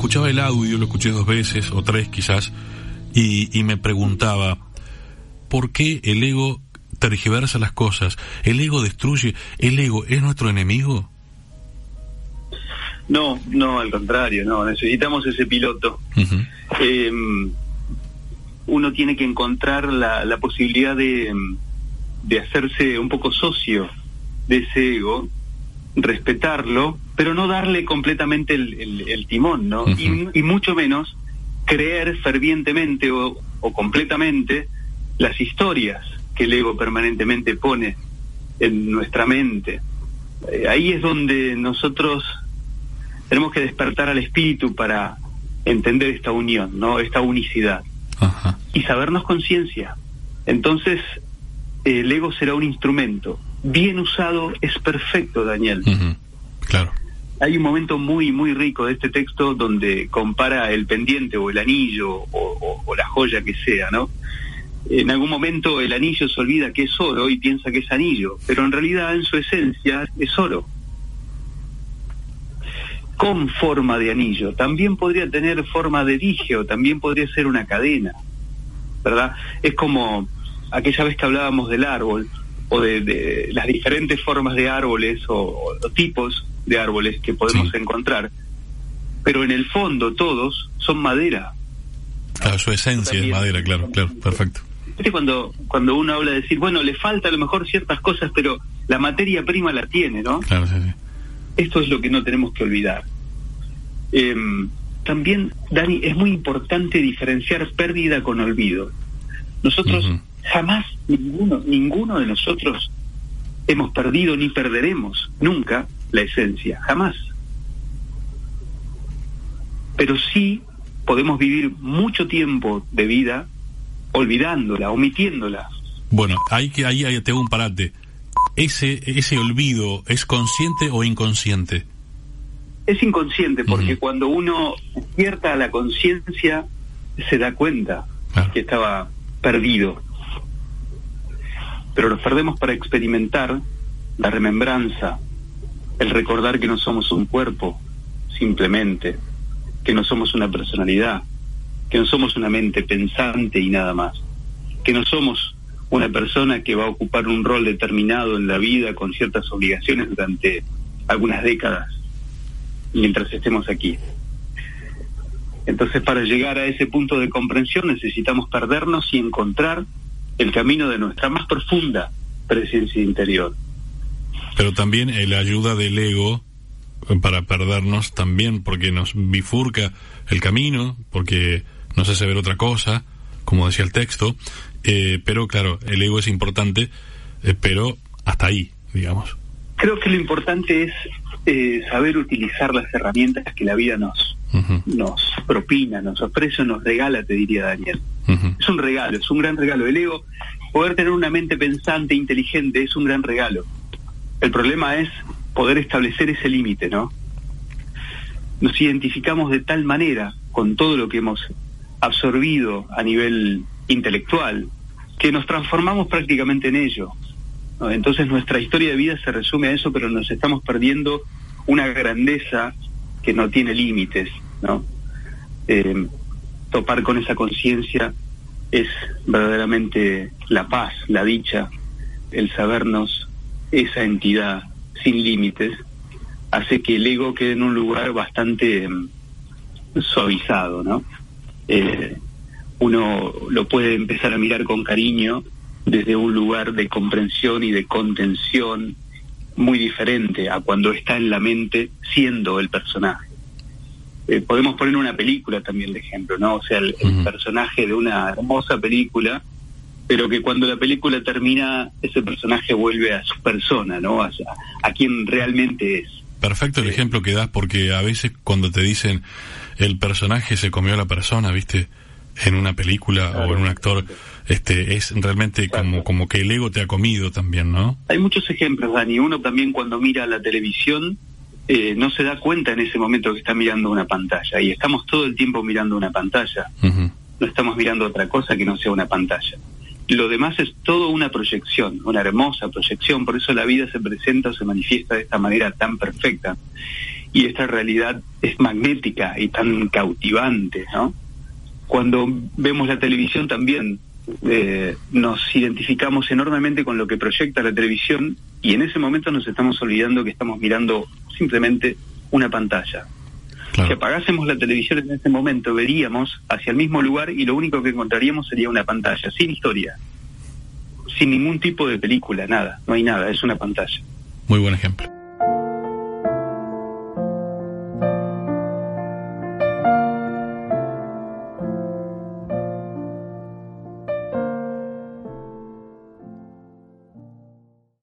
escuchaba el audio, lo escuché dos veces o tres quizás, y, y me preguntaba, ¿por qué el ego tergiversa las cosas? ¿El ego destruye? ¿El ego es nuestro enemigo? No, no, al contrario, no, necesitamos ese piloto. eh, uno tiene que encontrar la, la posibilidad de, de hacerse un poco socio de ese ego, respetarlo, pero no darle completamente el, el, el timón, ¿no? y, y, mucho menos creer fervientemente o, o completamente las historias que el ego permanentemente pone en nuestra mente. Eh, ahí es donde nosotros tenemos que despertar al espíritu para entender esta unión, ¿no? Esta unicidad. Y sabernos conciencia. Entonces, el ego será un instrumento. Bien usado es perfecto, Daniel. Uh -huh. Claro. Hay un momento muy, muy rico de este texto donde compara el pendiente o el anillo o, o, o la joya que sea, ¿no? En algún momento el anillo se olvida que es oro y piensa que es anillo, pero en realidad en su esencia es oro con forma de anillo. También podría tener forma de dije o también podría ser una cadena, ¿verdad? Es como aquella vez que hablábamos del árbol o de, de las diferentes formas de árboles o, o, tipos de árboles que podemos sí. encontrar, pero en el fondo todos son madera. Claro, su esencia también. es madera, claro, claro, perfecto. Cuando, cuando uno habla de decir, bueno, le falta a lo mejor ciertas cosas, pero la materia prima la tiene, ¿no? Claro, sí, sí. Esto es lo que no tenemos que olvidar. Eh, también, Dani, es muy importante diferenciar pérdida con olvido. Nosotros uh -huh. Jamás, ninguno, ninguno de nosotros hemos perdido ni perderemos nunca la esencia, jamás. Pero sí podemos vivir mucho tiempo de vida olvidándola, omitiéndola. Bueno, ahí que ahí, ahí te hago un parate ese, ese olvido es consciente o inconsciente? Es inconsciente porque uh -huh. cuando uno despierta la conciencia se da cuenta claro. que estaba perdido. Pero nos perdemos para experimentar la remembranza, el recordar que no somos un cuerpo, simplemente, que no somos una personalidad, que no somos una mente pensante y nada más, que no somos una persona que va a ocupar un rol determinado en la vida con ciertas obligaciones durante algunas décadas mientras estemos aquí. Entonces, para llegar a ese punto de comprensión necesitamos perdernos y encontrar el camino de nuestra más profunda presencia interior. Pero también la ayuda del ego para perdernos también porque nos bifurca el camino, porque nos hace ver otra cosa, como decía el texto, eh, pero claro, el ego es importante, eh, pero hasta ahí, digamos. Creo que lo importante es eh, saber utilizar las herramientas que la vida nos, uh -huh. nos propina, nos ofrece, nos regala, te diría Daniel. Uh -huh. Es un regalo, es un gran regalo. El ego, poder tener una mente pensante, inteligente, es un gran regalo. El problema es poder establecer ese límite, ¿no? Nos identificamos de tal manera con todo lo que hemos absorbido a nivel intelectual, que nos transformamos prácticamente en ello. ¿no? Entonces nuestra historia de vida se resume a eso, pero nos estamos perdiendo una grandeza que no tiene límites, ¿no? Eh, topar con esa conciencia es verdaderamente la paz, la dicha, el sabernos esa entidad sin límites, hace que el ego quede en un lugar bastante um, suavizado, ¿no? Eh, uno lo puede empezar a mirar con cariño desde un lugar de comprensión y de contención muy diferente a cuando está en la mente siendo el personaje. Eh, podemos poner una película también de ejemplo, ¿no? O sea, el, uh -huh. personaje de una hermosa película, pero que cuando la película termina, ese personaje vuelve a su persona, ¿no? A, a quien realmente es. Perfecto el eh, ejemplo que das, porque a veces cuando te dicen el personaje se comió a la persona, ¿viste? En una película claro. o en un actor este es realmente como como que el ego te ha comido también no hay muchos ejemplos Dani. Uno también cuando mira la televisión eh, no se da cuenta en ese momento que está mirando una pantalla. Y estamos todo el tiempo mirando una pantalla. Uh -huh. no estamos mirando otra cosa que no sea una pantalla. Lo demás es todo una proyección una hermosa proyección. Por eso la vida se presenta o se manifiesta de esta manera tan perfecta. Y esta realidad es magnética y tan cautivante, ¿no? Cuando vemos la televisión también eh, nos identificamos enormemente con lo que proyecta la televisión y en ese momento nos estamos olvidando que estamos mirando simplemente una pantalla. Si apagásemos la televisión en ese momento, veríamos hacia el mismo lugar y lo único que encontraríamos sería una pantalla, sin historia, sin ningún tipo de película, nada, no hay nada, es una pantalla. Muy buen ejemplo.